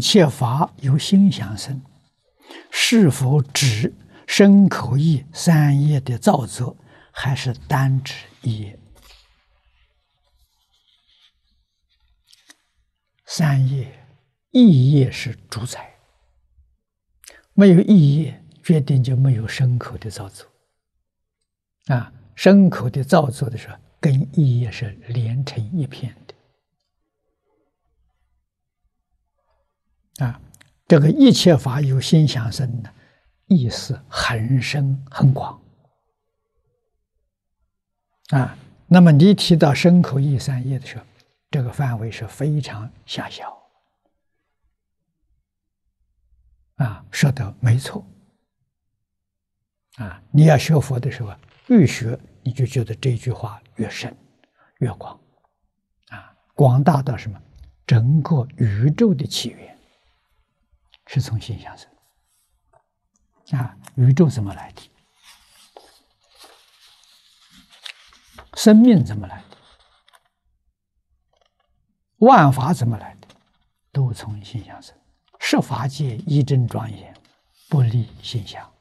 切法由心想生，是否指身口意三业的造作，还是单指一业？三业，一业是主宰，没有意业，决定就没有身口的造作。啊，身口的造作的时候，跟一业是连成一片的。啊，这个一切法有心想生的意思很深很广。啊，那么你提到身口意三业的时候，这个范围是非常狭小，啊，说的没错，啊，你要学佛的时候，越学你就觉得这句话越深越广，啊，广大到什么？整个宇宙的起源是从心想生，啊，宇宙怎么来的？生命怎么来的？万法怎么来的？都从心想生。十法界一真庄严，不离心想。